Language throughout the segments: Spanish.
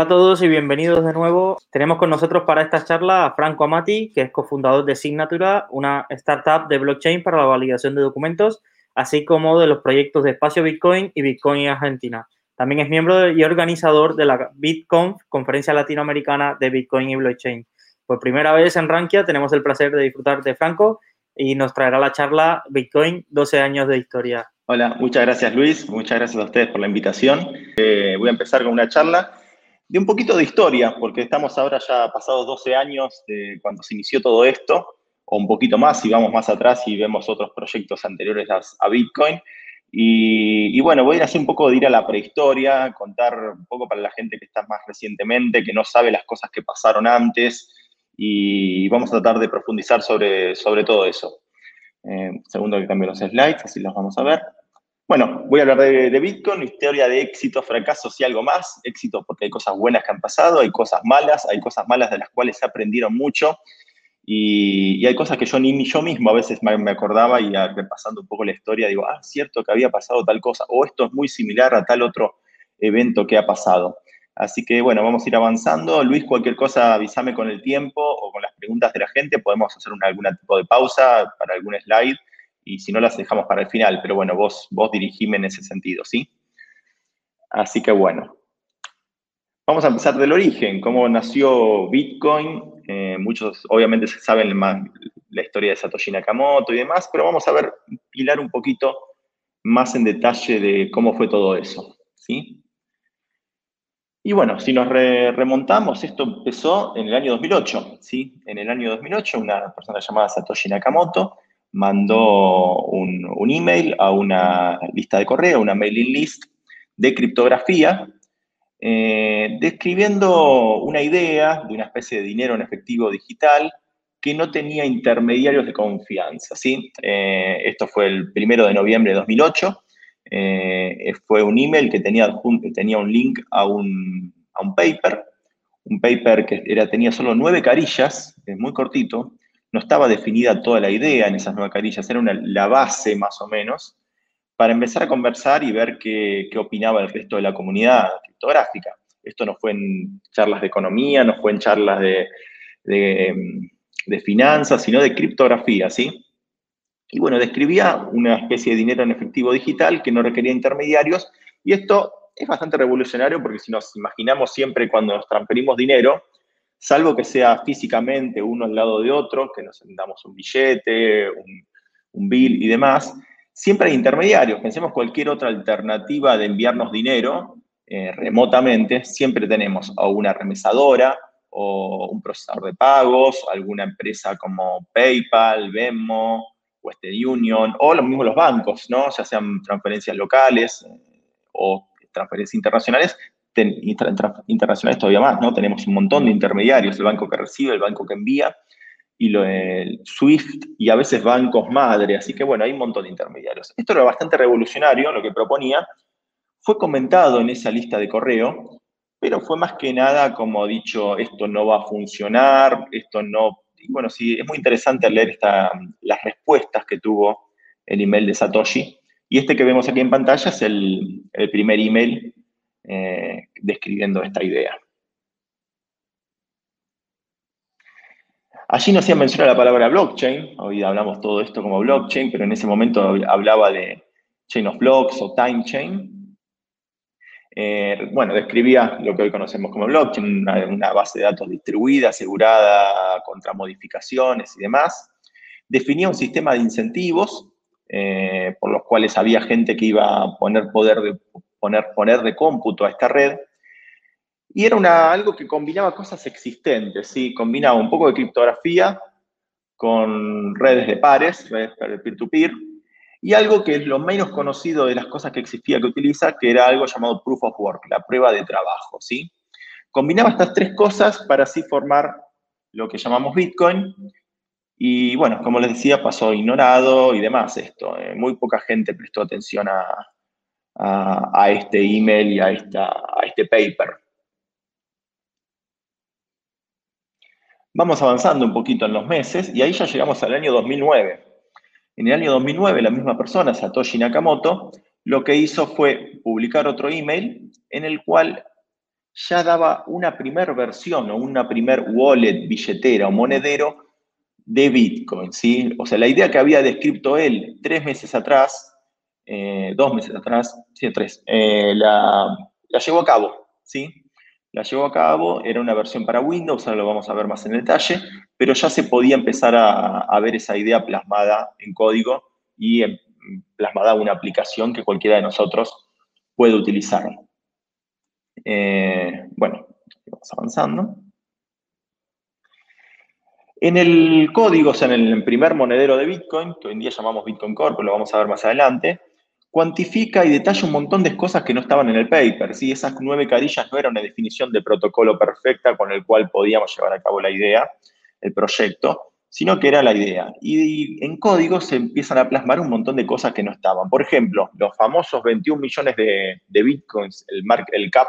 Hola a todos y bienvenidos de nuevo. Tenemos con nosotros para esta charla a Franco Amati, que es cofundador de Signatura, una startup de blockchain para la validación de documentos, así como de los proyectos de Espacio Bitcoin y Bitcoin Argentina. También es miembro y organizador de la BitConf, conferencia latinoamericana de Bitcoin y blockchain. Por primera vez en Rankia tenemos el placer de disfrutar de Franco y nos traerá la charla Bitcoin 12 años de historia. Hola, muchas gracias Luis, muchas gracias a ustedes por la invitación. Eh, voy a empezar con una charla de un poquito de historia, porque estamos ahora ya pasados 12 años de cuando se inició todo esto, o un poquito más si vamos más atrás y vemos otros proyectos anteriores a, Bitcoin. Y, bueno, voy a hacer un poco de ir a la prehistoria, contar un poco para la gente que está más recientemente, que no sabe las cosas que pasaron antes, y vamos a tratar de profundizar sobre, sobre todo eso. Eh, segundo que cambio los slides, así los vamos a ver. Bueno, voy a hablar de, Bitcoin, historia de éxitos, fracasos y algo más. Éxitos porque hay cosas buenas que han pasado, hay cosas malas, hay cosas malas de las cuales se aprendieron mucho y, hay cosas que yo ni yo mismo a veces me, acordaba y repasando un poco la historia digo, ah, cierto que había pasado tal cosa o esto es muy similar a tal otro evento que ha pasado. Así que bueno, vamos a ir avanzando. Luis, cualquier cosa avísame con el tiempo o con las preguntas de la gente. Podemos hacer algún tipo de pausa para algún slide y si no las dejamos para el final, pero bueno, vos, vos dirigime en ese sentido, ¿sí? Así que bueno, vamos a empezar del origen, cómo nació Bitcoin. Eh, muchos obviamente saben más la historia de Satoshi Nakamoto y demás, pero vamos a ver, pilar un poquito más en detalle de cómo fue todo eso, ¿sí? Y bueno, si nos remontamos, esto empezó en el año 2008, ¿sí? En el año 2008, una persona llamada Satoshi Nakamoto mandó un, email a una lista de correo, una mailing list de criptografía, eh, describiendo una idea de una especie de dinero en efectivo digital que no tenía intermediarios de confianza. ¿sí? Eh, esto fue el primero de noviembre de 2008. Eh, fue un email que tenía, tenía un link a un, a un paper, un paper que era, tenía solo nueve carillas, es muy cortito, no estaba definida toda la idea en esas nueve carillas, era la base más o menos, para empezar a conversar y ver qué, opinaba el resto de la comunidad criptográfica. Esto no fue en charlas de economía, no fue en charlas de, de, finanzas, sino de criptografía, ¿sí? Y bueno, describía una especie de dinero en efectivo digital que no requería intermediarios, y esto es bastante revolucionario porque si nos imaginamos siempre cuando nos transferimos dinero, salvo que sea físicamente uno al lado de otro, que nos damos un billete, un, bill y demás, siempre hay intermediarios. Pensemos cualquier otra alternativa de enviarnos dinero eh, remotamente, siempre tenemos a una remesadora o un procesador de pagos, alguna empresa como PayPal, Venmo, Western Union, o lo mismo los bancos, ¿no? ya sean transferencias locales eh, o transferencias internacionales, internacionales todavía más, ¿no? Tenemos un montón de intermediarios, el banco que recibe, el banco que envía, y lo, el SWIFT, y a veces bancos madre, así que bueno, hay un montón de intermediarios. Esto era bastante revolucionario, lo que proponía, fue comentado en esa lista de correo, pero fue más que nada como dicho, esto no va a funcionar, esto no... Y bueno, sí, es muy interesante leer las respuestas que tuvo el email de Satoshi. Y este que vemos aquí en pantalla es el, el primer email eh, describiendo esta idea. Allí no se menciona la palabra blockchain, hoy hablamos todo esto como blockchain, pero en ese momento hablaba de chain of blocks o time chain. Eh, bueno, describía lo que hoy conocemos como blockchain, una, base de datos distribuida, asegurada contra modificaciones y demás. Definía un sistema de incentivos eh, por los cuales había gente que iba a poner poder de, poner, poner de cómputo a esta red. Y era una, algo que combinaba cosas existentes, ¿sí? combinaba un poco de criptografía con redes de pares, redes peer-to-peer, y algo que es lo menos conocido de las cosas que existía que utiliza, que era algo llamado proof of work, la prueba de trabajo. ¿sí? Combinaba estas tres cosas para así formar lo que llamamos Bitcoin. Y bueno, como les decía, pasó ignorado y demás esto. Eh, muy poca gente prestó atención a, a, este email y a, esta, a este paper. Vamos avanzando un poquito en los meses y ahí ya llegamos al año 2009. En el año 2009, la misma persona, Satoshi Nakamoto, lo que hizo fue publicar otro email en el cual ya daba una primer versión o una primer wallet, billetera o monedero de Bitcoin, ¿sí? O sea, la idea que había descrito él tres meses atrás, eh, dos meses atrás, sí, tres, eh, la, la, llevó a cabo, ¿sí? La llevó a cabo, era una versión para Windows, ahora lo vamos a ver más en detalle, pero ya se podía empezar a, ver esa idea plasmada en código y en, plasmada una aplicación que cualquiera de nosotros puede utilizar. Eh, bueno, vamos avanzando. En el código, o sea, en el primer monedero de Bitcoin, que hoy en día llamamos Bitcoin Core, pero lo vamos a ver más adelante, cuantifica y detalla un montón de cosas que no estaban en el paper. ¿sí? Esas nueve carillas no era una definición de protocolo perfecta con el cual podíamos llevar a cabo la idea, el proyecto, sino que era la idea. Y en código se empiezan a plasmar un montón de cosas que no estaban. Por ejemplo, los famosos 21 millones de, bitcoins, el, el cap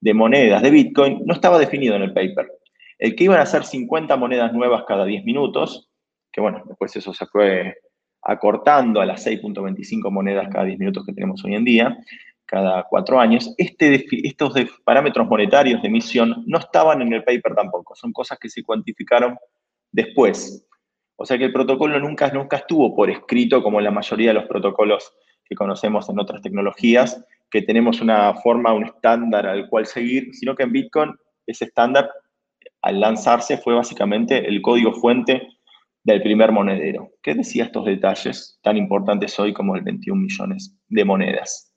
de monedas de bitcoin, no estaba definido en el paper. El que iban a ser 50 monedas nuevas cada 10 minutos, que bueno, después eso se fue acortando a las 6.25 monedas cada 10 minutos que tenemos hoy en día, cada cuatro años, este, estos parámetros monetarios de emisión no estaban en el paper tampoco, son cosas que se cuantificaron después. O sea que el protocolo nunca, nunca estuvo por escrito como la mayoría de los protocolos que conocemos en otras tecnologías, que tenemos una forma, un estándar al cual seguir, sino que en Bitcoin ese estándar al lanzarse fue básicamente el código fuente del primer monedero. ¿Qué decía estos detalles tan importantes hoy como el 21 millones de monedas?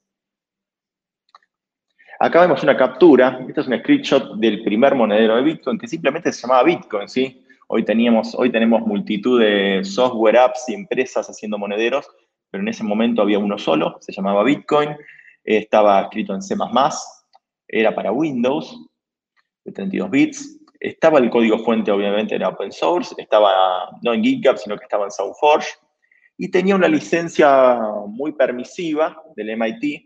Acá vemos una captura, este es un screenshot del primer monedero de Bitcoin que simplemente se llamaba Bitcoin, ¿sí? Hoy, teníamos, hoy tenemos multitud de software apps y empresas haciendo monederos, pero en ese momento había uno solo, se llamaba Bitcoin, estaba escrito en C++, era para Windows, de 32 bits, estaba el código fuente, obviamente, en open source, estaba no en GitHub, sino que estaba en SoundForge, y tenía una licencia muy permisiva del MIT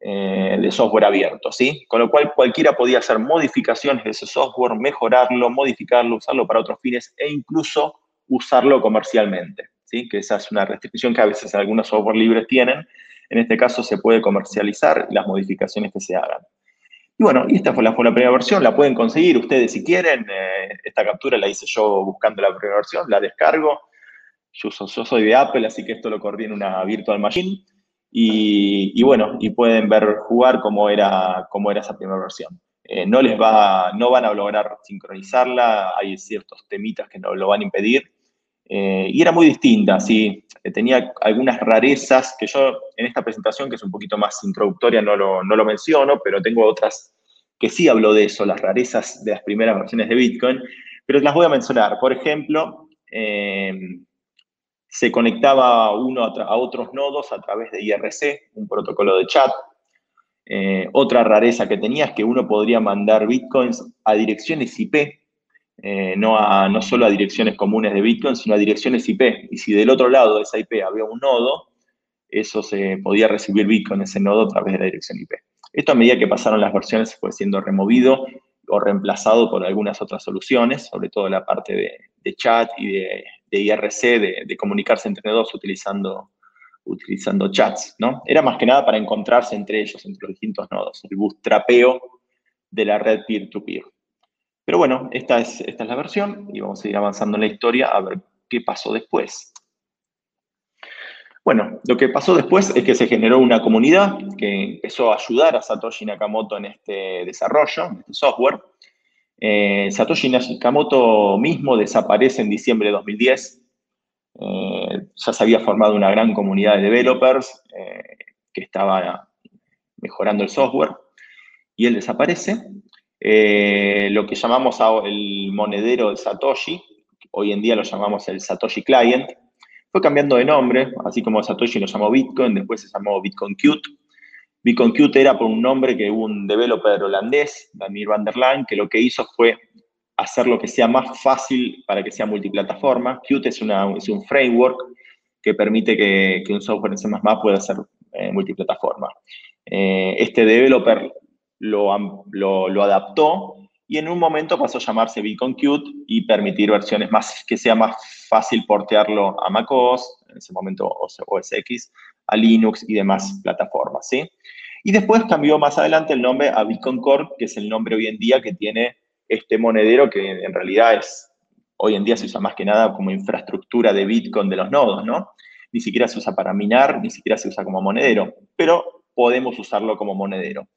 eh, de software abierto, ¿sí? Con lo cual cualquiera podía hacer modificaciones de ese software, mejorarlo, modificarlo, usarlo para otros fines e incluso usarlo comercialmente, ¿sí? Que esa es una restricción que a veces algunos software libres tienen. En este caso se puede comercializar las modificaciones que se hagan. Y bueno, y esta fue la, fue la primera versión, la pueden conseguir ustedes si quieren. Eh, esta captura la hice yo buscando la primera versión, la descargo. Yo, soy de Apple, así que esto lo corrí en una virtual machine. Y, bueno, y pueden ver jugar cómo era, cómo era esa primera versión. Eh, no les va, no van a lograr sincronizarla, hay ciertos temitas que no lo van a impedir. Eh, y era muy distinta, sí, eh, tenía algunas rarezas que yo en esta presentación, que es un poquito más introductoria, no lo, no lo menciono, pero tengo otras que sí hablo de eso, las rarezas de las primeras versiones de Bitcoin, pero las voy a mencionar. Por ejemplo, se conectaba uno a, otros nodos a través de IRC, un protocolo de chat. Eh, otra rareza que tenía es que uno podría mandar bitcoins a direcciones IP, eh, no, a, no solo a direcciones comunes de bitcoin, sino a direcciones IP. Y si del otro lado de esa IP había un nodo, eso se podía recibir bitcoin ese nodo a través de la dirección IP. Esto a medida que pasaron las versiones fue siendo removido o reemplazado por algunas otras soluciones, sobre todo la parte de chat y de IRC, de, comunicarse entre dos utilizando, utilizando chats, ¿no? Era más que nada para encontrarse entre ellos, entre los distintos nodos, el bootstrapeo de la red peer-to-peer. Pero bueno, esta es, esta es la versión y vamos a ir avanzando en la historia a ver qué pasó después. Bueno, lo que pasó después es que se generó una comunidad que empezó a ayudar a Satoshi Nakamoto en este desarrollo, en este software, eh, Satoshi Nakamoto mismo desaparece en diciembre de 2010. Eh, ya se había formado una gran comunidad de developers eh, que estaba mejorando el software y él desaparece. Lo que llamamos el monedero de Satoshi, hoy en día lo llamamos el Satoshi Client, fue cambiando de nombre, así como Satoshi lo llamó Bitcoin, después se llamó Bitcoin Qt. Bitcoin Qt era por un nombre que hubo un developer holandés, Damir van der Laan, que lo que hizo fue hacer lo que sea más fácil para que sea multiplataforma. Qt es, es un framework que permite que, un software en C++ pueda ser eh, multiplataforma. Eh, este developer lo, adaptó y en un momento pasó a llamarse Bitcoin Qt y permitir versiones más, que sea más fácil portearlo a macOS, en ese momento OS X, a Linux y demás plataformas, ¿sí? Y después cambió más adelante el nombre a Bitcoin Core, que es el nombre hoy en día que tiene este monedero que en realidad es, hoy en día se usa más que nada como infraestructura de Bitcoin de los nodos, ¿no? Ni siquiera se usa para minar, ni siquiera se usa como monedero, pero podemos usarlo como monedero.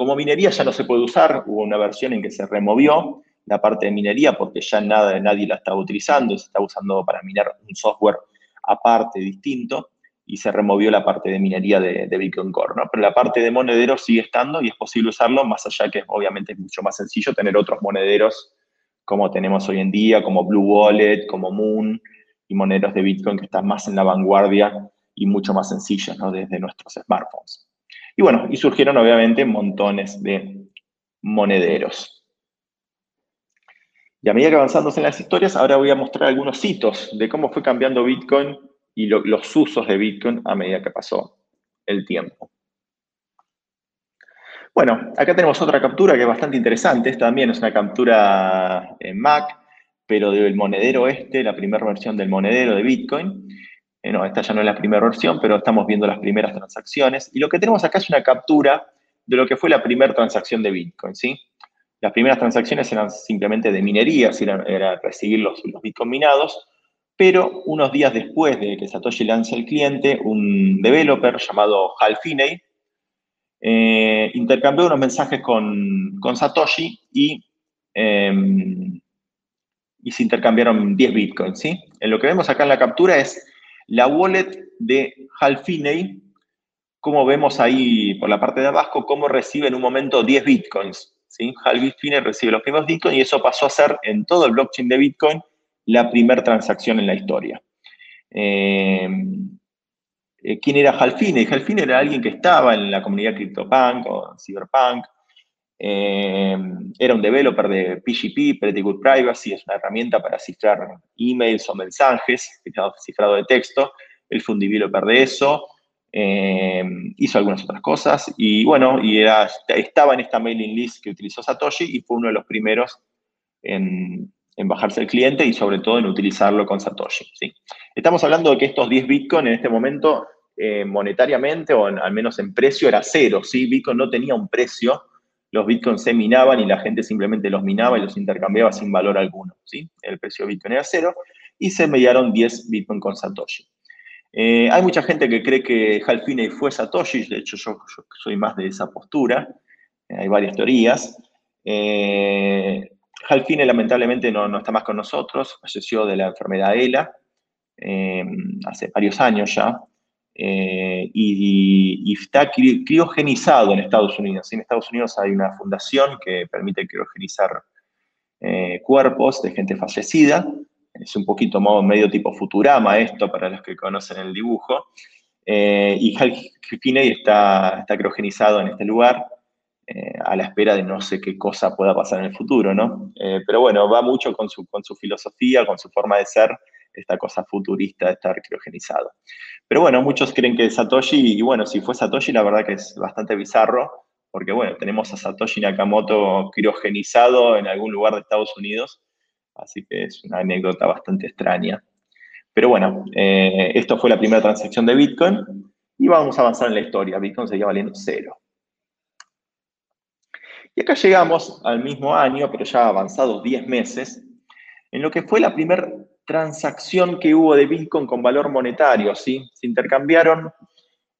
Como minería ya no se puede usar, hubo una versión en que se removió la parte de minería porque ya nada, nadie la estaba utilizando, se estaba usando para minar un software aparte, distinto, y se removió la parte de minería de, Bitcoin Core. Pero la parte de monedero sigue estando y es posible usarlo, más allá que obviamente es mucho más sencillo tener otros monederos como tenemos hoy en día, como Blue Wallet, como Moon, y monederos de Bitcoin que están más en la vanguardia y mucho más sencillos. Desde nuestros smartphones. Y bueno, y surgieron obviamente montones de monederos. Y a medida que avanzamos en las historias, ahora voy a mostrar algunos hitos de cómo fue cambiando Bitcoin y los usos de Bitcoin a medida que pasó el tiempo. Bueno, acá tenemos otra captura que es bastante interesante. Esta también es una captura en Mac, pero del monedero este, la primera versión del monedero de Bitcoin. Eh, no, esta ya no es la primera versión, pero estamos viendo las primeras transacciones. Y lo que tenemos acá es una captura de lo que fue la primera transacción de Bitcoin, ¿sí? Las primeras transacciones eran simplemente de minería, era, recibir los, los Bitcoin minados, pero unos días después de que Satoshi lance el cliente, un developer llamado Hal Finney eh, intercambió unos mensajes con, Satoshi y, em, y se intercambiaron 10 bitcoins. ¿sí? En lo que vemos acá en la captura es la wallet de Hal Finney, como vemos ahí por la parte de abajo, cómo recibe en un momento 10 bitcoins. ¿sí? Hal Finney recibe los primeros bitcoins y eso pasó a ser en todo el blockchain de Bitcoin la primera transacción en la historia. Eh, eh, ¿Quién era Halfine? Halfine era alguien que estaba en la comunidad CryptoPunk o Cyberpunk. Eh, era un developer de PGP, Pretty Good Privacy, es una herramienta para cifrar emails o mensajes, cifrado de texto. Él fue un developer de eso. hizo algunas otras cosas y bueno, y era, estaba en esta mailing list que utilizó Satoshi y fue uno de los primeros en, en bajarse el cliente y sobre todo en utilizarlo con Satoshi. Estamos hablando de que estos 10 Bitcoin en este momento eh, monetariamente o al menos en precio era cero. ¿sí? Bitcoin no tenía un precio, los Bitcoins se minaban y la gente simplemente los minaba y los intercambiaba sin valor alguno. ¿sí? El precio de Bitcoin era cero y se mediaron 10 Bitcoin con Satoshi. Eh, hay mucha gente que cree que Hal Finney fue Satoshi, de hecho yo, soy más de esa postura, eh, hay varias teorías. Halfine lamentablemente no, está más con nosotros, falleció de la enfermedad ELA eh, hace varios años ya, eh, y, está criogenizado en Estados Unidos. En Estados Unidos hay una fundación que permite criogenizar eh, cuerpos de gente fallecida. Es un poquito medio tipo Futurama esto para los que conocen el dibujo. y Halfine está, está criogenizado en este lugar. Eh, a la espera de no sé qué cosa pueda pasar en el futuro, ¿no? Eh, pero bueno, va mucho con su, con su filosofía, con su forma de ser, esta cosa futurista de estar criogenizado. Pero bueno, muchos creen que Satoshi, y bueno, si fue Satoshi, la verdad que es bastante bizarro, porque bueno, tenemos a Satoshi Nakamoto criogenizado en algún lugar de Estados Unidos, así que es una anécdota bastante extraña. Pero bueno, eh, esto fue la primera transacción de Bitcoin, y vamos a avanzar en la historia. Bitcoin seguía valiendo cero. Y acá llegamos al mismo año, pero ya avanzados 10 meses, en lo que fue la primera transacción que hubo de Bitcoin con valor monetario, ¿sí? Se intercambiaron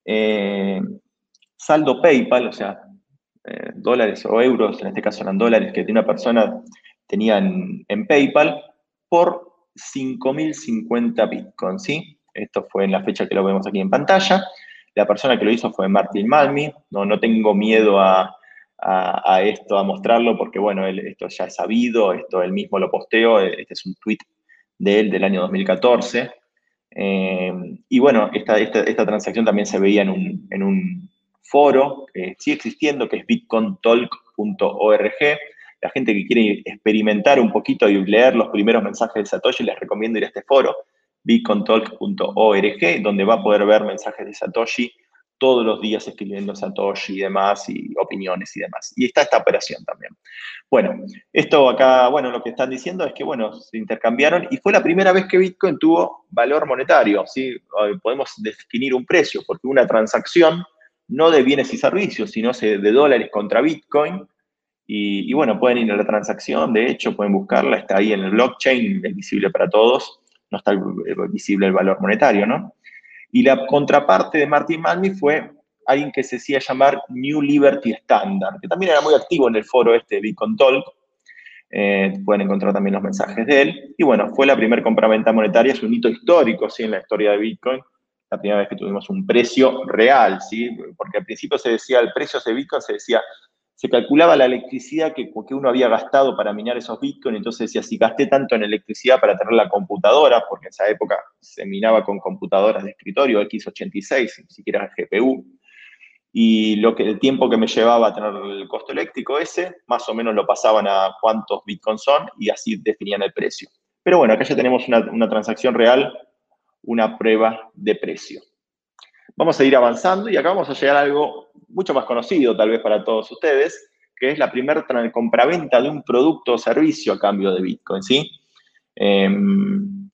eh, saldo PayPal, o sea, eh, dólares o euros, en este caso eran dólares que una persona tenía en, PayPal, por 5.050 Bitcoin, ¿sí? Esto fue en la fecha que lo vemos aquí en pantalla. La persona que lo hizo fue Martin Malmi. No, no tengo miedo a, esto, a mostrarlo, porque bueno, esto ya es sabido, esto él mismo lo posteó, este es un tweet de él del año 2014. Eh, y bueno, esta, esta, transacción también se veía en un, en un, foro que sigue existiendo, que es bitcontalk.org. La gente que quiere experimentar un poquito y leer los primeros mensajes de Satoshi, les recomiendo ir a este foro, bitcontalk.org, donde va a poder ver mensajes de Satoshi todos los días escribiendo Satoshi y demás, y opiniones y demás. Y está esta operación también. Bueno, esto acá, bueno, lo que están diciendo es que, bueno, se intercambiaron y fue la primera vez que Bitcoin tuvo valor monetario, ¿sí? Podemos definir un precio, porque una transacción no de bienes y servicios, sino de dólares contra Bitcoin. Y, y, bueno, pueden ir a la transacción, de hecho, pueden buscarla, está ahí en el blockchain, es visible para todos, no está visible el valor monetario, ¿no? Y la contraparte de Martin Malmi fue alguien que se hacía llamar New Liberty Standard, que también era muy activo en el foro este de Bitcoin Talk. Eh, pueden encontrar también los mensajes de él. Y bueno, fue la primera compraventa monetaria, es un hito histórico ¿sí? en la historia de Bitcoin. La primera vez que tuvimos un precio real, ¿sí? porque al principio se decía, el precio de Bitcoin se decía se calculaba la electricidad que, que, uno había gastado para minar esos bitcoins, entonces decía, si gasté tanto en electricidad para tener la computadora, porque en esa época se minaba con computadoras de escritorio x86, ni siquiera GPU, y lo que, el tiempo que me llevaba a tener el costo eléctrico ese, más o menos lo pasaban a cuántos bitcoins son y así definían el precio. Pero bueno, acá ya tenemos una, una transacción real, una prueba de precio. Vamos a ir avanzando y acá vamos a llegar a algo mucho más conocido tal vez para todos ustedes, que es la primera compraventa de un producto o servicio a cambio de Bitcoin, ¿sí? Em,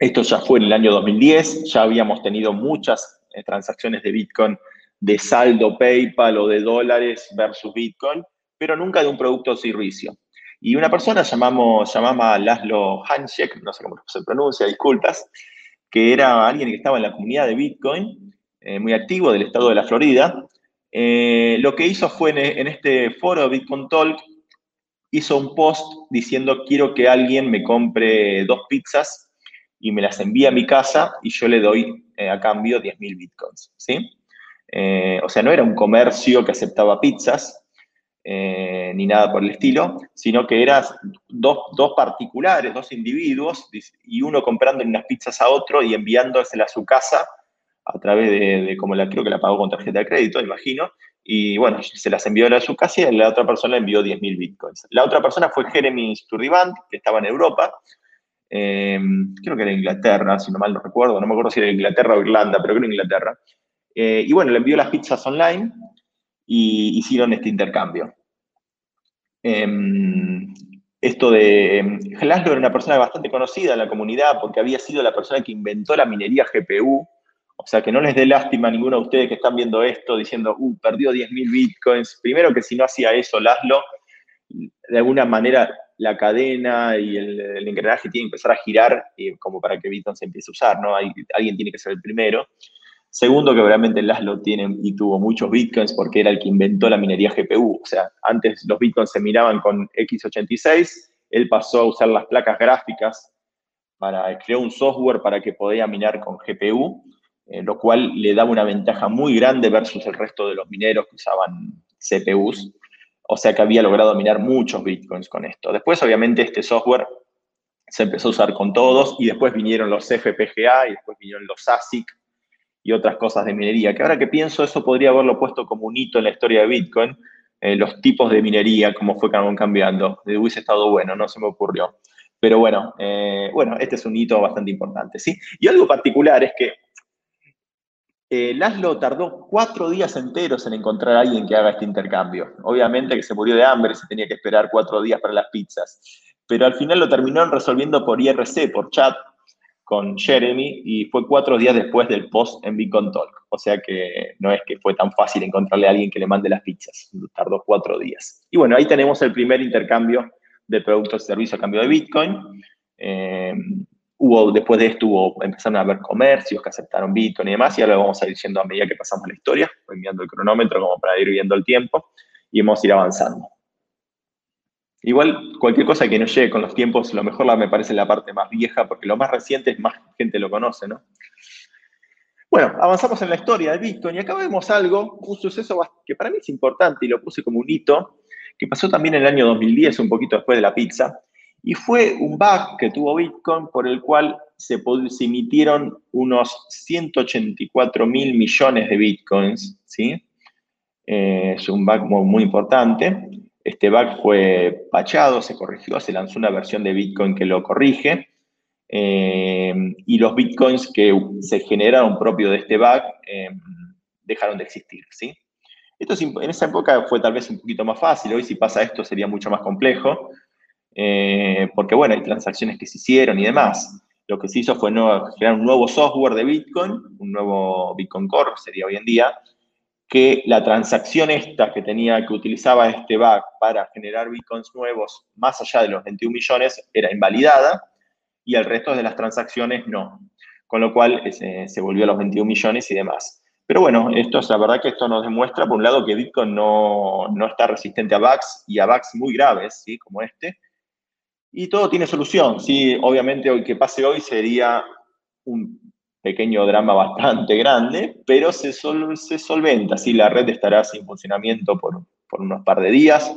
esto ya fue en el año 2010, ya habíamos tenido muchas eh, transacciones de Bitcoin de saldo PayPal o de dólares versus Bitcoin, pero nunca de un producto o servicio. Y una persona llamamos, llamamos Laszlo Hanschek, no sé cómo se pronuncia, disculpas, que era alguien que estaba en la comunidad de Bitcoin, eh, muy activo del estado de la Florida, eh, lo que hizo fue en, este foro Bitcoin Talk, hizo un post diciendo quiero que alguien me compre dos pizzas y me las envíe a mi casa y yo le doy eh, a cambio 10.000 bitcoins, ¿sí? o sea, no era un comercio que aceptaba pizzas, ni nada por el estilo, sino que eran dos, dos, particulares, dos individuos, y uno comprando unas pizzas a otro y enviándoselas a su casa a través de, como la creo que la pagó con tarjeta de crédito, imagino, y bueno, se las envió a su casa y la otra persona envió 10.000 bitcoins. La otra persona fue Jeremy Sturriband, que estaba en Europa, eh, creo que era Inglaterra, si no mal no recuerdo, no me acuerdo si era Inglaterra o Irlanda, pero creo que Inglaterra. Eh, y bueno, le envió las pizzas online y hicieron este intercambio. Em, esto de Laszlo era una persona bastante conocida en la comunidad porque había sido la persona que inventó la minería GPU, o sea, que no les dé lástima a ninguno de ustedes que están viendo esto diciendo, uh, perdió 10.000 bitcoins. Primero que si no hacía eso, Laszlo, de alguna manera la cadena y el, engranaje tiene que empezar a girar eh, como para que Bitcoin se empiece a usar, ¿no? Hay, alguien tiene que ser el primero. Segundo, que obviamente Laszlo tiene y tuvo muchos bitcoins porque era el que inventó la minería GPU. O sea, antes los bitcoins se miraban con x86, él pasó a usar las placas gráficas para crear un software para que podía minar con GPU eh, lo cual le daba una ventaja muy grande versus el resto de los mineros que usaban CPUs. O sea que había logrado minar muchos bitcoins con esto. Después, obviamente, este software se empezó a usar con todos y después vinieron los FPGA y después vinieron los ASIC y otras cosas de minería, que ahora que pienso eso podría haberlo puesto como un hito en la historia de Bitcoin, eh, los tipos de minería, cómo fue cambiando. Hubiese estado bueno, no se me ocurrió. Pero bueno, eh, bueno, este es un hito bastante importante, ¿sí? Y algo particular es que eh, Laszlo tardó cuatro días enteros en encontrar a alguien que haga este intercambio. Obviamente que se murió de hambre, se tenía que esperar cuatro días para las pizzas. Pero al final lo terminaron resolviendo por IRC, por chat, con Jeremy, y fue cuatro días después del post en Bitcoin Talk. O sea que no es que fue tan fácil encontrarle a alguien que le mande las pizzas. Tardó cuatro días. Y bueno, ahí tenemos el primer intercambio de productos y servicios a cambio de Bitcoin. Eh, Hubo, después de esto empezaron a haber comercios que aceptaron Bitcoin y demás, y ahora lo vamos a ir diciendo a medida que pasamos la historia, enviando el cronómetro como para ir viendo el tiempo, y vamos a ir avanzando. Igual, cualquier cosa que no llegue con los tiempos, lo mejor me parece la parte más vieja, porque lo más reciente es más gente lo conoce, ¿no? Bueno, avanzamos en la historia de Bitcoin y acá vemos algo, un suceso que para mí es importante y lo puse como un hito, que pasó también en el año 2010, un poquito después de la pizza, y fue un bug que tuvo Bitcoin por el cual se, emitieron unos 184 mil millones de Bitcoins, ¿sí? Eh, es un bug muy, importante. Este bug fue pachado, se corrigió, se lanzó una versión de Bitcoin que lo corrige. Eh, y los Bitcoins que se generaron propio de este bug eh, dejaron de existir, ¿sí? Esto en esa época fue tal vez un poquito más fácil, hoy si pasa esto sería mucho más complejo, porque bueno, hay transacciones que se hicieron y demás. Lo que se hizo fue crear un nuevo software de Bitcoin, un nuevo Bitcoin Core sería hoy en día, que la transacción esta que tenía, que utilizaba este bug para generar bitcoins nuevos más allá de los 21 millones era invalidada y el resto de las transacciones no. Con lo cual eh, se volvió a los 21 millones y demás. Pero bueno, esto es la verdad que esto nos demuestra, por un lado, que Bitcoin no, no está resistente a bugs y a bugs muy graves, ¿sí? como este. Y todo tiene solución, ¿sí? Obviamente, hoy que pase hoy sería un pequeño drama bastante grande, pero se, solventa, ¿sí? la red estará sin funcionamiento por, por unos par de días,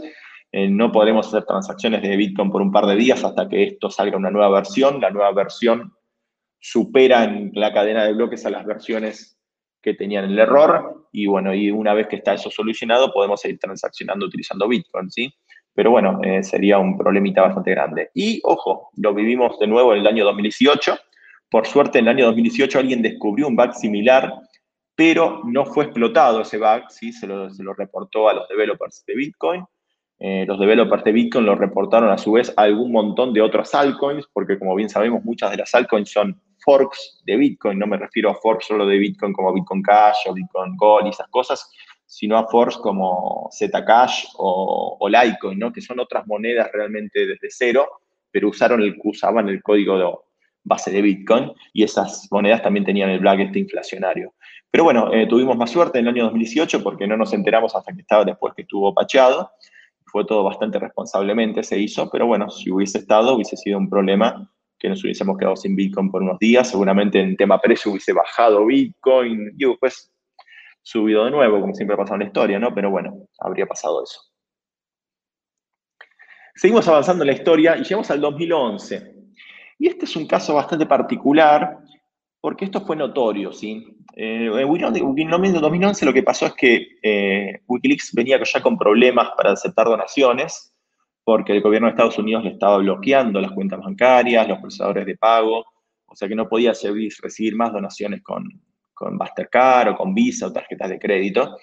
eh, no podremos hacer transacciones de Bitcoin por un par de días hasta que esto salga una nueva versión, la nueva versión supera en la cadena de bloques a las versiones que tenían el error y bueno, y una vez que está eso solucionado podemos seguir transaccionando utilizando Bitcoin, ¿sí? Pero bueno, eh, sería un problemita bastante grande. Y ojo, lo vivimos de nuevo en el año 2018, por suerte, en el año 2018 alguien descubrió un bug similar, pero no fue explotado ese bug, ¿sí? se, lo, reportó a los developers de Bitcoin. Eh, los developers de Bitcoin lo reportaron a su vez a algún montón de otras altcoins, porque como bien sabemos, muchas de las altcoins son forks de Bitcoin. No me refiero a forks solo de Bitcoin como Bitcoin Cash o Bitcoin Gold y esas cosas, sino a forks como Zcash o, o Litecoin, ¿no? que son otras monedas realmente desde cero, pero usaron el, usaban el código de, base de Bitcoin y esas monedas también tenían el black inflacionario. Pero bueno, eh, tuvimos más suerte en el año 2018 porque no nos enteramos hasta que estaba después que estuvo pacheado. Fue todo bastante responsablemente, se hizo, pero bueno, si hubiese estado, hubiese sido un problema que nos hubiésemos quedado sin Bitcoin por unos días. Seguramente en tema precio hubiese bajado Bitcoin y después subido de nuevo, como siempre ha pasado en la historia, ¿no? Pero bueno, habría pasado eso. Seguimos avanzando en la historia y llegamos al 2011. Y este es un caso bastante particular porque esto fue notorio, ¿sí? Eh, en 2011 lo que pasó es que eh, Wikileaks venía ya con problemas para aceptar donaciones porque el gobierno de Estados Unidos le estaba bloqueando las cuentas bancarias, los procesadores de pago, o sea que no podía recibir más donaciones con, con Mastercard o con Visa o tarjetas de crédito.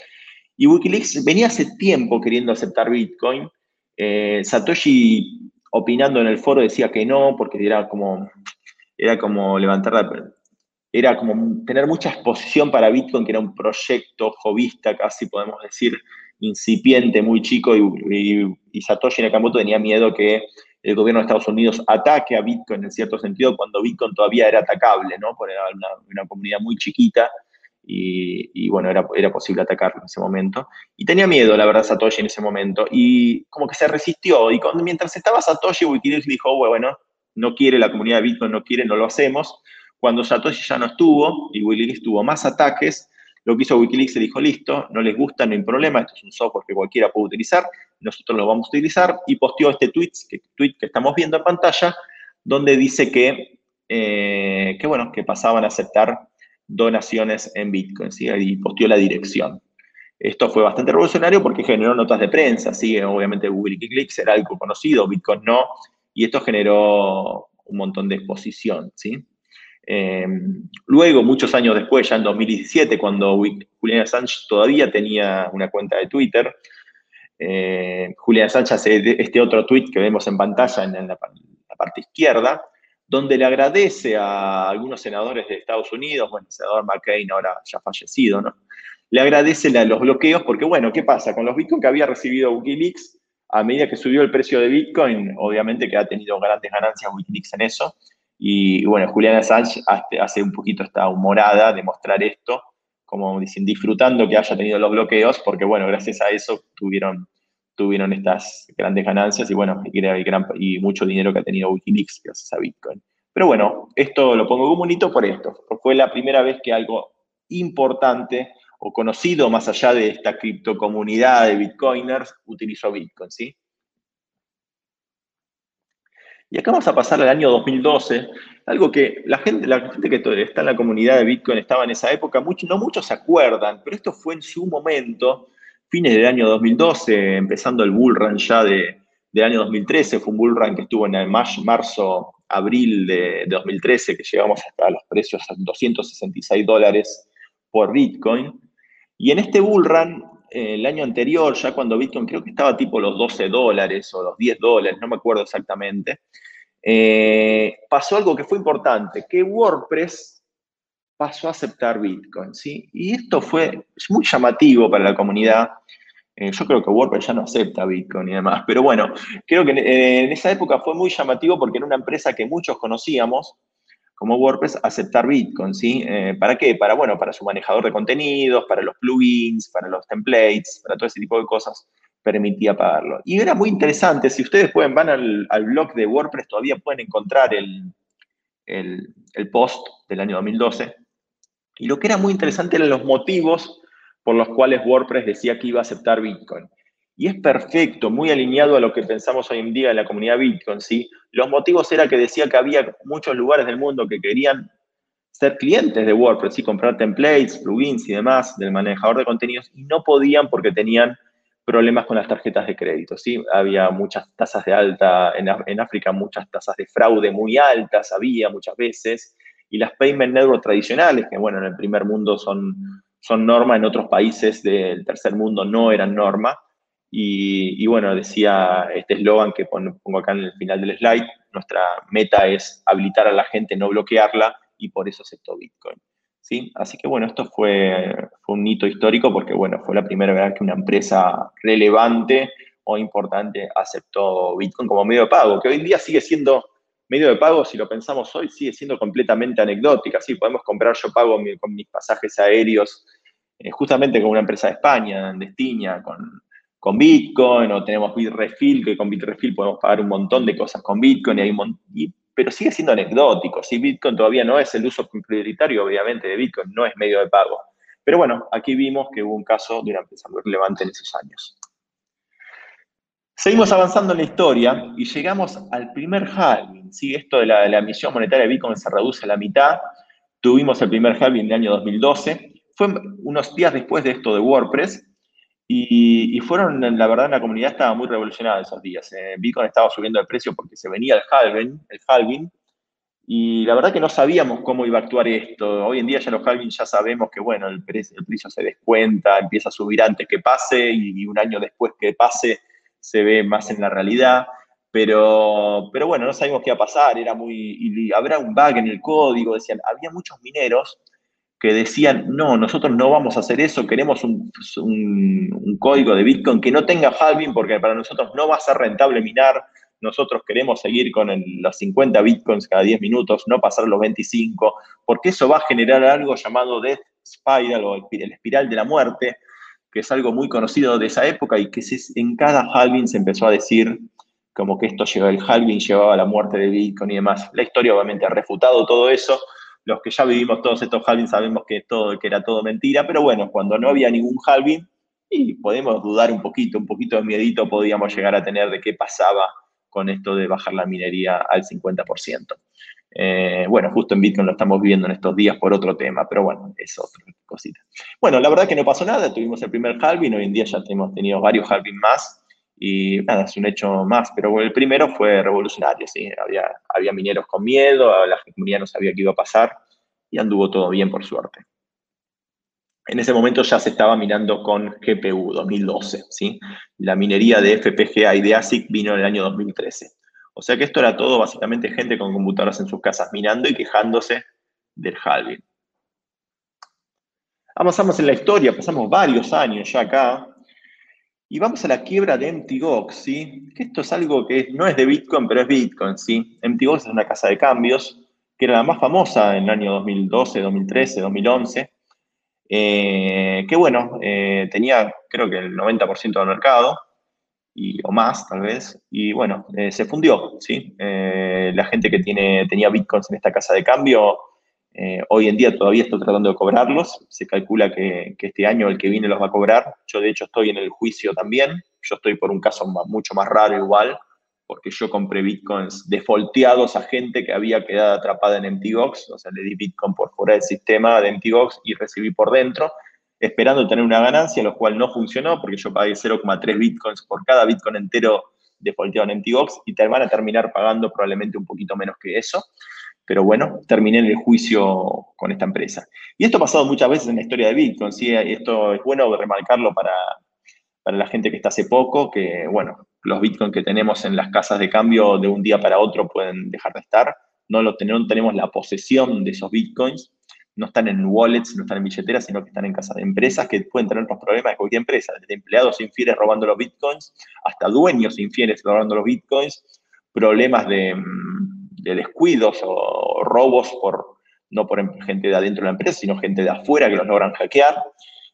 Y Wikileaks venía hace tiempo queriendo aceptar Bitcoin. Eh, Satoshi opinando en el foro decía que no, porque era como, era como levantar la, era como tener mucha exposición para Bitcoin, que era un proyecto jovista, casi podemos decir, incipiente, muy chico, y, Satoshi Nakamoto tenía miedo que el gobierno de Estados Unidos ataque a Bitcoin en cierto sentido, cuando Bitcoin todavía era atacable, ¿no? Porque era una comunidad muy chiquita y, bueno, era, era, posible atacarlo en ese momento. Y tenía miedo, la verdad, Satoshi en ese momento. Y como que se resistió. Y cuando, mientras estaba Satoshi, Wikileaks dijo, bueno, no quiere la comunidad de Bitcoin, no quiere, no lo hacemos. Cuando Satoshi ya no estuvo y Wikileaks tuvo más ataques, lo que hizo Wikileaks se dijo, listo, no les gusta, no hay problema, esto es un software que cualquiera puede utilizar, nosotros lo vamos a utilizar. Y posteó este tweet que, estamos viendo en pantalla, donde dice que, eh, bueno, que pasaban a aceptar donaciones en Bitcoin, y posteó la dirección. Esto fue bastante revolucionario porque generó notas de prensa, ¿sí? obviamente Clicks era algo conocido, Bitcoin no, y esto generó un montón de exposición. ¿sí? Em, luego, muchos años después, ya en 2017, cuando Julian Assange todavía tenía una cuenta de Twitter, eh, Julian Assange hace este otro tweet que vemos en pantalla en la parte izquierda, donde le agradece a algunos senadores de Estados Unidos, bueno, el senador McCain ahora ya fallecido, ¿no? Le agradece los bloqueos porque, bueno, ¿qué pasa? Con los Bitcoin que había recibido Wikileaks, a medida que subió el precio de Bitcoin, obviamente que ha tenido grandes ganancias Wikileaks en eso. Y, bueno, Julian Assange hace un poquito esta humorada de mostrar esto, como dicen, disfrutando que haya tenido los bloqueos, porque, bueno, gracias a eso tuvieron tuvieron estas grandes ganancias y bueno, y, mucho dinero que ha tenido Wikileaks gracias a Bitcoin. Pero bueno, esto lo pongo como un hito por esto. Fue la primera vez que algo importante o conocido más allá de esta criptocomunidad de bitcoiners utilizó Bitcoin, ¿sí? Y acá vamos a pasar al año 2012, algo que la gente, la gente que está en la comunidad de Bitcoin estaba en esa época, mucho, no muchos se acuerdan, pero esto fue en su momento fines del año 2012, empezando el bull run ya de, del año 2013, fue un bull run que estuvo en el marzo, abril de, 2013, que llegamos hasta los precios a 266 dólares por Bitcoin. Y en este bull run, el año anterior, ya cuando Bitcoin creo que estaba tipo los 12 dólares o los 10 dólares, no me acuerdo exactamente, eh, pasó algo que fue importante, que WordPress pasó a aceptar Bitcoin, ¿sí? Y esto fue muy llamativo para la comunidad. Eh, yo creo que WordPress ya no acepta Bitcoin y demás, pero bueno, creo que en esa época fue muy llamativo porque era una empresa que muchos conocíamos, como WordPress, aceptar Bitcoin, ¿sí? Eh, ¿Para qué? Para, bueno, para su manejador de contenidos, para los plugins, para los templates, para todo ese tipo de cosas, permitía pagarlo. Y era muy interesante, si ustedes pueden, van al, blog de WordPress, todavía pueden encontrar el, el post del año 2012, y lo que era muy interesante eran los motivos por los cuales WordPress decía que iba a aceptar Bitcoin. Y es perfecto, muy alineado a lo que pensamos hoy en día en la comunidad Bitcoin, ¿sí? Los motivos era que decía que había muchos lugares del mundo que querían ser clientes de WordPress, ¿sí? Comprar templates, plugins y demás del manejador de contenidos y no podían porque tenían problemas con las tarjetas de crédito, ¿sí? Había muchas tasas de alta, en, en África muchas tasas de fraude muy altas, había muchas veces, y las payment network tradicionales, que bueno, en el primer mundo son, son norma, en otros países del tercer mundo no eran norma. Y, bueno, decía este eslogan que pongo acá en el final del slide, nuestra meta es habilitar a la gente, no bloquearla, y por eso aceptó Bitcoin. ¿sí? Así que bueno, esto fue, un hito histórico porque bueno, fue la primera vez que una empresa relevante o importante aceptó Bitcoin como medio de pago, que hoy en día sigue siendo medio de pago, si lo pensamos hoy, sigue siendo completamente anecdótica. Sí, podemos comprar, yo pago con mis pasajes aéreos eh, justamente con una empresa de España, en Destiña, con, con Bitcoin, o tenemos Bitrefill, que con Bitrefill podemos pagar un montón de cosas con Bitcoin, y hay pero sigue siendo anecdótico. Si Bitcoin todavía no es el uso prioritario, obviamente, de Bitcoin, no es medio de pago. Pero bueno, aquí vimos que hubo un caso de una empresa muy relevante en esos años. Seguimos avanzando en la historia y llegamos al primer halving. ¿sí? Esto de la, emisión monetaria de Bitcoin se reduce a la mitad. Tuvimos el primer halving en el año 2012. Fue unos días después de esto de WordPress y, fueron, la verdad, la comunidad estaba muy revolucionada esos días. Eh, Bitcoin estaba subiendo de precio porque se venía el halving, el halving y la verdad que no sabíamos cómo iba a actuar esto. Hoy en día ya los halving ya sabemos que, bueno, el precio, el precio se descuenta, empieza a subir antes que pase y un año después que pase se ve más en la realidad. Pero, pero bueno, no sabíamos qué iba a pasar, era muy, y habrá un bug en el código, decían, había muchos mineros que decían, no, nosotros no vamos a hacer eso, queremos un, un, código de Bitcoin que no tenga halving porque para nosotros no va a ser rentable minar, nosotros queremos seguir con los 50 Bitcoins cada 10 minutos, no pasar los 25, porque eso va a generar algo llamado Death Spiral o el espiral de la muerte, que es algo muy conocido de esa época y que en cada halving se empezó a decir como que esto llevaba, el halving llevaba a la muerte de Bitcoin y demás. La historia obviamente ha refutado todo eso. Los que ya vivimos todos estos halvings sabemos que, todo, que era todo mentira, pero bueno, cuando no había ningún halving, y podemos dudar un poquito, un poquito de miedito podíamos llegar a tener de qué pasaba con esto de bajar la minería al 50%. Eh, bueno, justo en Bitcoin lo estamos viviendo en estos días por otro tema, pero bueno, es otra cosita. Bueno, la verdad que no pasó nada, tuvimos el primer halving, hoy en día ya hemos tenido varios halving más y nada, es un hecho más, pero el primero fue revolucionario, ¿sí? Había, había mineros con miedo, la comunidad no sabía qué iba a pasar y anduvo todo bien por suerte. En ese momento ya se estaba minando con GPU 2012, ¿sí? La minería de FPGA y de ASIC vino en el año 2013. O sea que esto era todo básicamente gente con computadoras en sus casas minando y quejándose del halving. Avanzamos en la historia, pasamos varios años ya acá, y vamos a la quiebra de MTGOX, ¿sí? Que esto es algo que no es de Bitcoin, pero es Bitcoin, ¿sí? MTGOX es una casa de cambios que era la más famosa en el año 2012, 2013, 2011, que bueno, eh, tenía creo que el 90% del mercado, o más tal vez, y bueno, eh, se fundió, ¿sí? Eh, la gente que tiene, tenía bitcoins en esta casa de cambio, eh, hoy en día todavía está tratando de cobrarlos, se calcula que, que, este año el que viene los va a cobrar, yo de hecho estoy en el juicio también, yo estoy por un caso mucho más raro igual, porque yo compré bitcoins defaulteados a gente que había quedado atrapada en MTGOX, o sea, le di bitcoin por fuera del sistema de MTGOX y recibí por dentro, esperando tener una ganancia, lo cual no funcionó porque yo pagué 0,3 bitcoins por cada bitcoin entero defaulteado en MTGOX y te van a terminar pagando probablemente un poquito menos que eso. Pero bueno, terminé en el juicio con esta empresa. Y esto ha pasado muchas veces en la historia de Bitcoin, ¿sí? Esto es bueno remarcarlo para, para la gente que está hace poco, que bueno, los Bitcoin que tenemos en las casas de cambio de un día para otro pueden dejar de estar. No, lo, tenemos la posesión de esos Bitcoins no están en wallets, no están en billeteras, sino que están en casa de empresas que pueden tener los problemas de cualquier empresa, desde empleados infieles robando los bitcoins hasta dueños infieles robando los bitcoins, problemas de, mm, descuidos o robos por no por em, gente de adentro de la empresa, sino gente de afuera que los logran hackear,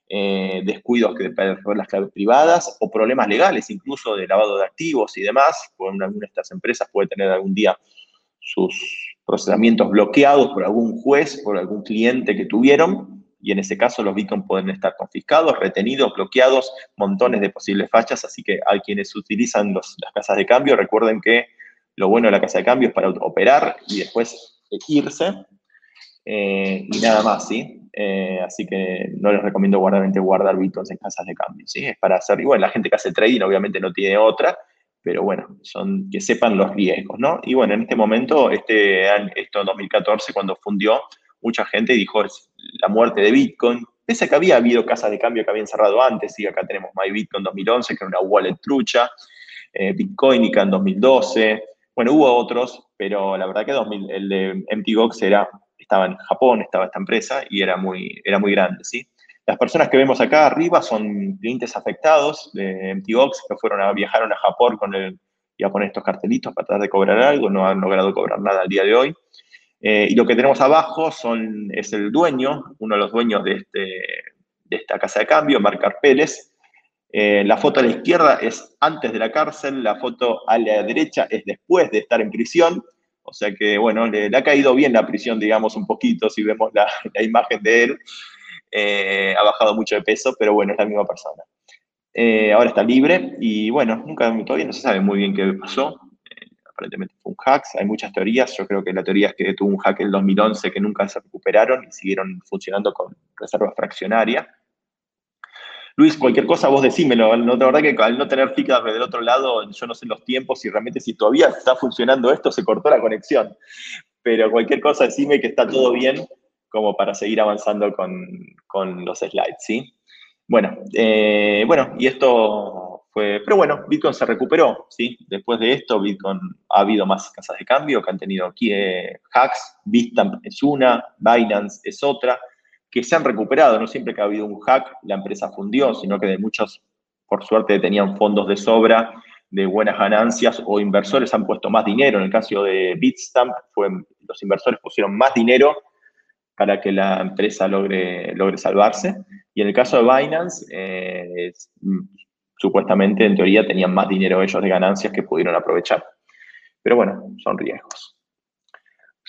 eh, descuidos que perder las claves privadas o problemas legales, incluso de lavado de activos y demás. Alguna de estas empresas puede tener algún día sus procesamientos bloqueados por algún juez, por algún cliente que tuvieron, y en ese caso los bitcoins pueden estar confiscados, retenidos, bloqueados, montones de posibles fachas, así que hay quienes utilizan las casas de cambio, recuerden que lo bueno de la casa de cambio es para operar y después irse, eh, y nada más, ¿sí? Eh, así que no les recomiendo guardar, guardar bitcoins en casas de cambio, ¿sí? Es para hacer, y bueno, la gente que hace trading obviamente no tiene otra, pero bueno, son que sepan los riesgos, ¿no? Y bueno, en este momento, este esto en 2014, cuando fundió, mucha gente dijo la muerte de Bitcoin, pese a que había habido casas de cambio que habían cerrado antes, y acá tenemos MyBitcoin 2011, que era una wallet trucha, eh, Bitcoinica en 2012, bueno, hubo otros, pero la verdad que 2000, el de MTGOX era, estaba en Japón, estaba esta empresa, y era muy, era muy grande, ¿sí? Las personas que vemos acá arriba son clientes afectados de MTGOX que fueron a, viajaron a Japón con el, y a poner estos cartelitos para tratar de cobrar algo, no han logrado cobrar nada al día de hoy. Eh, y lo que tenemos abajo son, es el dueño, uno de los dueños de, este, de esta casa de cambio, Marcar Pérez. Eh, la foto a la izquierda es antes de la cárcel, la foto a la derecha es después de estar en prisión. O sea que, bueno, le, ha caído bien la prisión, digamos, un poquito, si vemos la, la imagen de él. Eh, ha bajado mucho de peso, pero bueno, es la misma persona. Eh, ahora está libre y bueno, nunca, todavía no se sabe muy bien qué pasó. Eh, aparentemente fue un hack, hay muchas teorías. Yo creo que la teoría es que tuvo un hack en el 2011 que nunca se recuperaron y siguieron funcionando con reserva fraccionaria. Luis, cualquier cosa vos decímelo. No, la verdad que al no tener feedback del otro lado, yo no sé los tiempos y realmente si todavía está funcionando esto, se cortó la conexión. Pero cualquier cosa decime que está todo bien como para seguir avanzando con, los slides, ¿sí? Bueno, eh, bueno, y esto fue, pero bueno, Bitcoin se recuperó, ¿sí? Después de esto, Bitcoin ha habido más casas de cambio que han tenido aquí eh, hacks, Bitstamp es una, Binance es otra, que se han recuperado, no siempre que ha habido un hack la empresa fundió, sino que de muchos, por suerte, tenían fondos de sobra, de buenas ganancias o inversores han puesto más dinero. En el caso de Bitstamp, fue, los inversores pusieron más dinero para que la empresa logre, logre salvarse. Y en el caso de Binance, eh, mm, supuestamente, en teoría, tenían más dinero ellos de ganancias que pudieron aprovechar. Pero bueno, son riesgos.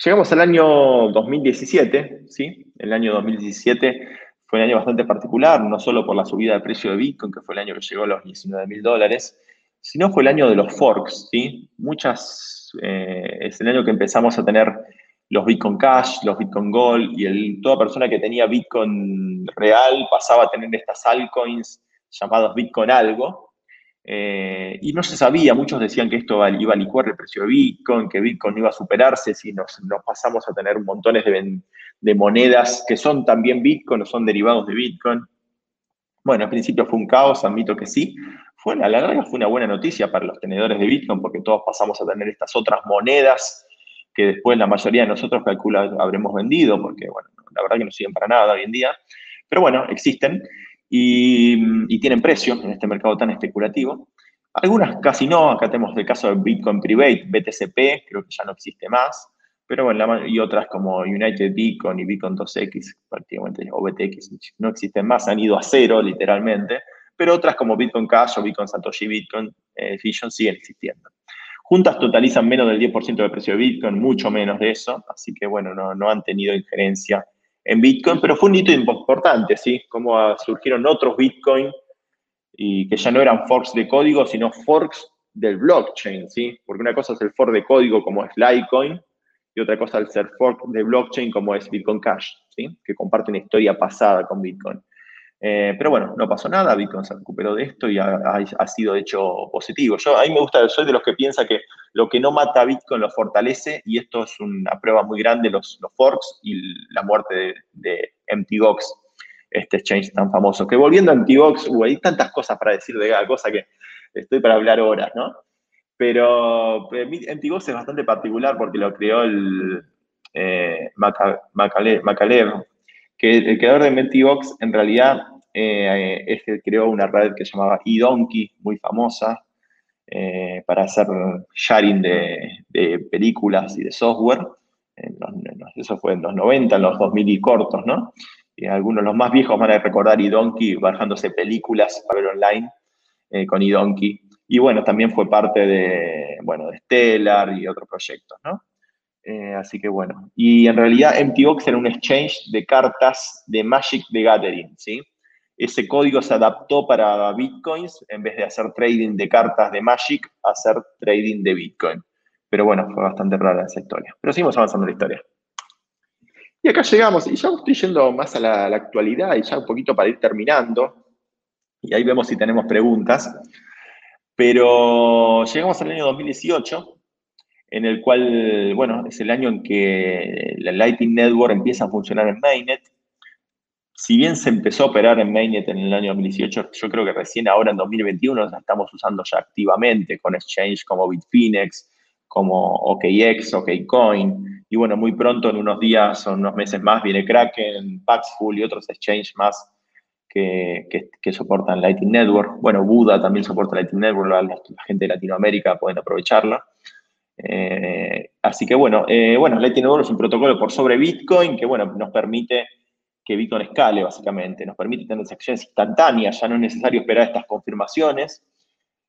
Llegamos al año 2017, ¿sí? El año 2017 fue un año bastante particular, no solo por la subida del precio de Bitcoin, que fue el año que llegó a los 19 mil dólares, sino fue el año de los forks, ¿sí? Muchas, eh, es el año que empezamos a tener los Bitcoin Cash, los Bitcoin Gold, y el, toda persona que tenía Bitcoin real pasaba a tener estas altcoins llamadas Bitcoin algo. Eh, y no se sabía, muchos decían que esto iba a licuar el precio de Bitcoin, que Bitcoin iba a superarse si nos, pasamos a tener montones de, monedas que son también Bitcoin o son derivados de Bitcoin. Bueno, al principio fue un caos, admito que sí. Fue, a la larga fue una buena noticia para los tenedores de Bitcoin porque todos pasamos a tener estas otras monedas que después la mayoría de nosotros calcula habremos vendido, porque bueno, la verdad que no sirven para nada hoy en día, pero bueno, existen y, tienen precio en este mercado tan especulativo. Algunas casi no, acá tenemos el caso de Bitcoin Private, BTCP, creo que ya no existe más, pero bueno, y otras como United Bitcoin y Bitcoin 2X, prácticamente, o BTX, no existen más, han ido a cero literalmente, pero otras como Bitcoin Cash o Bitcoin Satoshi Bitcoin eh, Fusion siguen existiendo. Juntas totalizan menos del 10% del precio de Bitcoin, mucho menos de eso, así que bueno, no, han tenido injerencia en Bitcoin, pero fue un hito importante, ¿sí? Como surgieron otros Bitcoin y que ya no eran forks de código, sino forks del blockchain, ¿sí? Porque una cosa es el fork de código como es Litecoin y otra cosa es el fork de blockchain como es Bitcoin Cash, ¿sí? Que comparte una historia pasada con Bitcoin. Eh, pero bueno, no pasó nada, Bitcoin se recuperó de esto y ha, sido hecho positivo. Yo, a mí me gusta, soy de los que piensa que lo que no mata a Bitcoin lo fortalece y esto es una prueba muy grande, los, los forks y la muerte de, de este exchange tan famoso. Que volviendo a MTGOX, hay tantas cosas para decir de cada cosa que estoy para hablar horas, ¿no? Pero MTGOX es bastante particular porque lo creó el eh, que el creador de MTGOX en realidad eh, que creó una red que se llamaba eDonkey, muy famosa, eh, para hacer sharing de, películas y de software. eso fue en los 90, en los 2000 y cortos, ¿no? Y algunos de los más viejos van a recordar eDonkey bajándose películas para ver online eh, con eDonkey. Y bueno, también fue parte de, bueno, de Stellar y otros proyectos, ¿no? Eh, así que bueno. Y en realidad MTGOX era un exchange de cartas de Magic de Gathering, ¿sí? Ese código se adaptó para Bitcoins, en vez de hacer trading de cartas de Magic, hacer trading de Bitcoin. Pero bueno, fue bastante rara esa historia. Pero seguimos avanzando en la historia. Y acá llegamos, y ya estoy yendo más a la, actualidad y ya un poquito para ir terminando. Y ahí vemos si tenemos preguntas. Pero llegamos al año 2018, en el cual, bueno, es el año en que la Lightning Network empieza a funcionar en Mainnet. Si bien se empezó a operar en Mainnet en el año 2018, yo creo que recién ahora en 2021 la estamos usando ya activamente con exchange como Bitfinex, como OKX, OKCoin, y bueno, muy pronto, en unos días o unos meses más, viene Kraken, Paxful y otros exchanges más que, que, soportan Lightning Network. Bueno, Buda también soporta Lightning Network, la, gente de Latinoamérica pueden aprovecharla. Eh, así que bueno, eh, bueno, Lightning Network es un protocolo por sobre Bitcoin que bueno, nos permite que Bitcoin escale básicamente, nos permite tener transacciones instantáneas, ya no es necesario esperar estas confirmaciones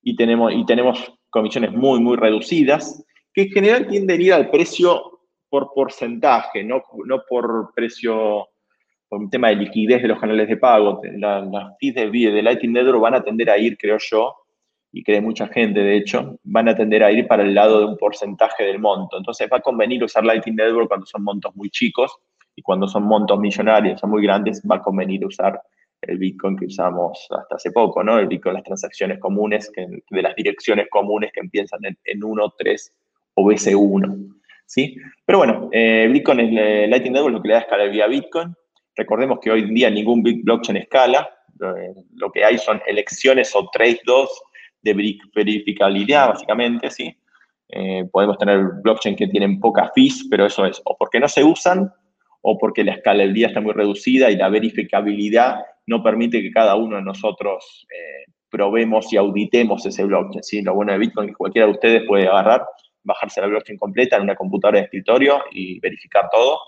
y tenemos, y tenemos comisiones muy, muy reducidas, que en general tienden a ir al precio por porcentaje, no, no por precio, por un tema de liquidez de los canales de pago. Las fees de, de Lightning Network van a tender a ir, creo yo, y cree mucha gente, de hecho, van a tender a ir para el lado de un porcentaje del monto. Entonces va a convenir usar Lightning Network cuando son montos muy chicos y cuando son montos millonarios o muy grandes, va a convenir usar el Bitcoin que usamos hasta hace poco, ¿no? El Bitcoin, las transacciones comunes, que, de las direcciones comunes que empiezan en, en 1, 3 o BC1. ¿sí? Pero bueno, eh, Bitcoin eh, Lightning Network lo que le da escalabilidad a Bitcoin. Recordemos que hoy en día ningún blockchain escala. Eh, lo que hay son elecciones o trade 2 de verificabilidad, básicamente, ¿sí? podemos tener blockchain que tienen pocas fees, pero eso es o porque no se usan o porque la escalabilidad está muy reducida y la verificabilidad no permite que cada uno de nosotros probemos y auditemos ese blockchain. ¿sí? Lo bueno de Bitcoin es que cualquiera de ustedes puede agarrar bajarse la blockchain completa en una computadora de escritorio y verificar todo.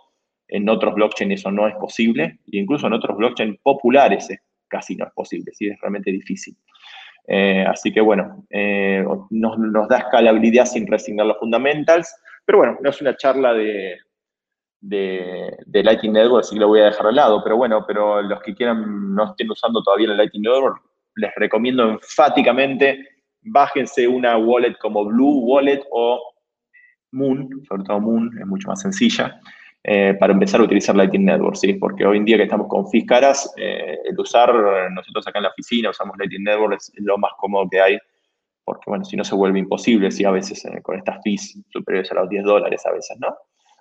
En otros blockchain eso no es posible, e incluso en otros blockchain populares casi no es posible, ¿sí? es realmente difícil. Eh, así que bueno, eh, nos, da escalabilidad sin resignar los fundamentals, pero bueno, no es una charla de, de, Lightning Network, así que lo voy a dejar al lado, pero bueno, pero los que quieran no estén usando todavía el Lightning Network, les recomiendo enfáticamente bájense una wallet como Blue Wallet o Moon, sobre todo Moon, es mucho más sencilla, eh, para empezar a utilizar Lightning Network, ¿sí? Porque hoy en día que estamos con fees caras, eh, el usar, nosotros acá en la oficina usamos Lightning Network, es lo más cómodo que hay, porque bueno, si no se vuelve imposible, sí, a veces eh, con estas fees superiores a los 10 dólares a veces, ¿no?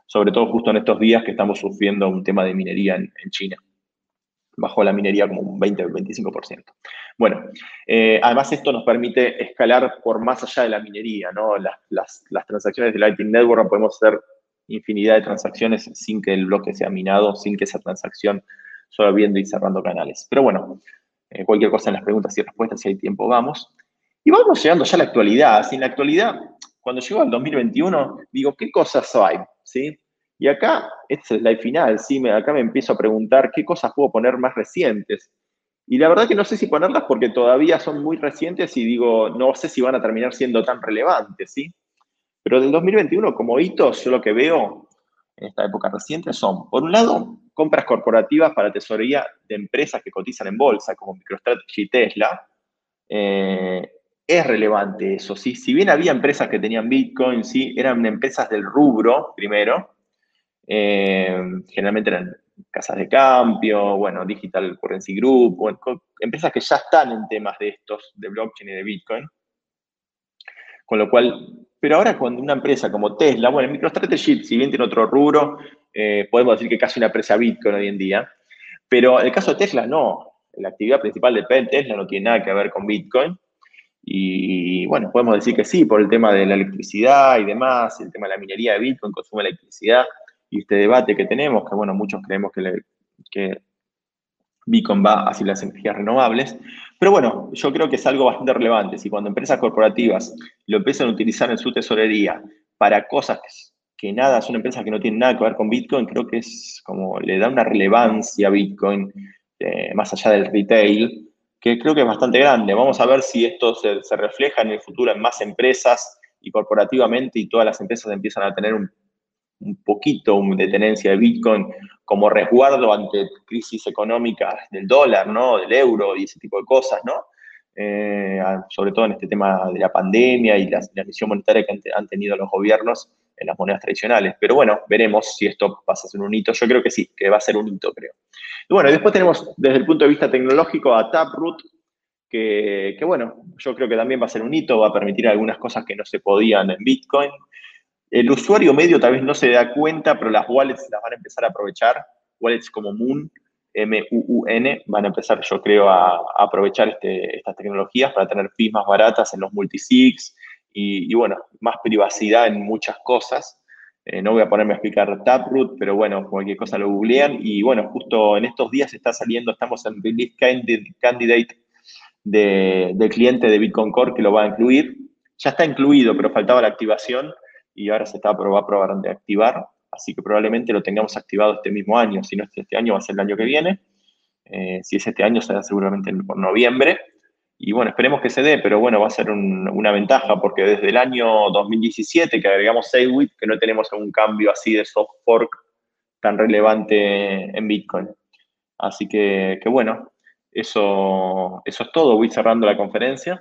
Sobre todo justo en estos días que estamos sufriendo un tema de minería en China bajó la minería como un 20-25%. Bueno, eh, además esto nos permite escalar por más allá de la minería, ¿no? Las, transacciones de Lightning Network podemos hacer infinidad de transacciones sin que el bloque sea minado, sin que esa transacción solo viendo y cerrando canales. Pero bueno, eh, cualquier cosa en las preguntas y respuestas, si hay tiempo, vamos. Y vamos llegando ya a la actualidad. ¿sí? En la actualidad, cuando llegó al 2021, digo, ¿qué cosas hay? ¿sí? Y acá, es el final, ¿sí? Me, acá me empiezo a preguntar qué cosas puedo poner más recientes. Y la verdad que no sé si ponerlas porque todavía son muy recientes y digo, no sé si van a terminar siendo tan relevantes, ¿sí? Pero del 2021, como hitos, yo lo que veo en esta época reciente son, por un lado, compras corporativas para tesorería de empresas que cotizan en bolsa, como MicroStrategy y Tesla. Eh, es relevante eso, ¿sí? Si bien había empresas que tenían Bitcoin, sí, eran empresas del rubro, primero, eh, generalmente eran casas de cambio, bueno, Digital Currency Group, empresas que ya están en temas de estos, de blockchain y de Bitcoin. Con lo cual, pero ahora cuando una empresa como Tesla, bueno, MicroStrategy, si bien tiene otro rubro, eh, podemos decir que casi una empresa Bitcoin hoy en día, pero el caso de Tesla no. La actividad principal de Tesla no tiene nada que ver con Bitcoin. Y bueno, podemos decir que sí, por el tema de la electricidad y demás, el tema de la minería de Bitcoin, consume electricidad y este debate que tenemos, que bueno, muchos creemos que, que Bitcoin va hacia las energías renovables. Pero bueno, yo creo que es algo bastante relevante. Si cuando empresas corporativas lo empiezan a utilizar en su tesorería para cosas que, nada, son empresas que no tienen nada que ver con Bitcoin, creo que es como le da una relevancia a Bitcoin eh, más allá del retail que creo que es bastante grande. Vamos a ver si esto se, refleja en el futuro en más empresas y corporativamente y todas las empresas empiezan a tener un, poquito de tenencia de Bitcoin como resguardo ante crisis económicas del dólar, ¿no? Del euro y ese tipo de cosas, ¿no? Eh, sobre todo en este tema de la pandemia y la, la emisión monetaria que han, tenido los gobiernos en las monedas tradicionales. Pero bueno, veremos si esto pasa a ser un hito. Yo creo que sí, que va a ser un hito, creo. Y bueno, después tenemos desde el punto de vista tecnológico a Taproot, que, que, bueno, yo creo que también va a ser un hito, va a permitir algunas cosas que no se podían en Bitcoin. El usuario medio tal vez no se da cuenta, pero las wallets las van a empezar a aprovechar. Wallets como Moon, M-U-U-N, van a empezar, yo creo, a, aprovechar este, estas tecnologías para tener fees más baratas en los multisigs y, bueno, más privacidad en muchas cosas. Eh, no voy a ponerme a explicar Taproot, pero bueno, cualquier cosa lo googlean. Y bueno, justo en estos días está saliendo, estamos en release candidate del cliente de Bitcoin Core que lo va a incluir. Ya está incluido, pero faltaba la activación y ahora se está va a probar de activar. Así que probablemente lo tengamos activado este mismo año. Si no es este año, va a ser el año que viene. Eh, si es este año, será seguramente en noviembre. Y bueno, esperemos que se dé, pero bueno, va a ser una ventaja porque desde el año 2017 que agregamos SafeWit, que no tenemos un cambio así de soft fork tan relevante en Bitcoin. Así que, que bueno, eso, eso es todo. Voy cerrando la conferencia.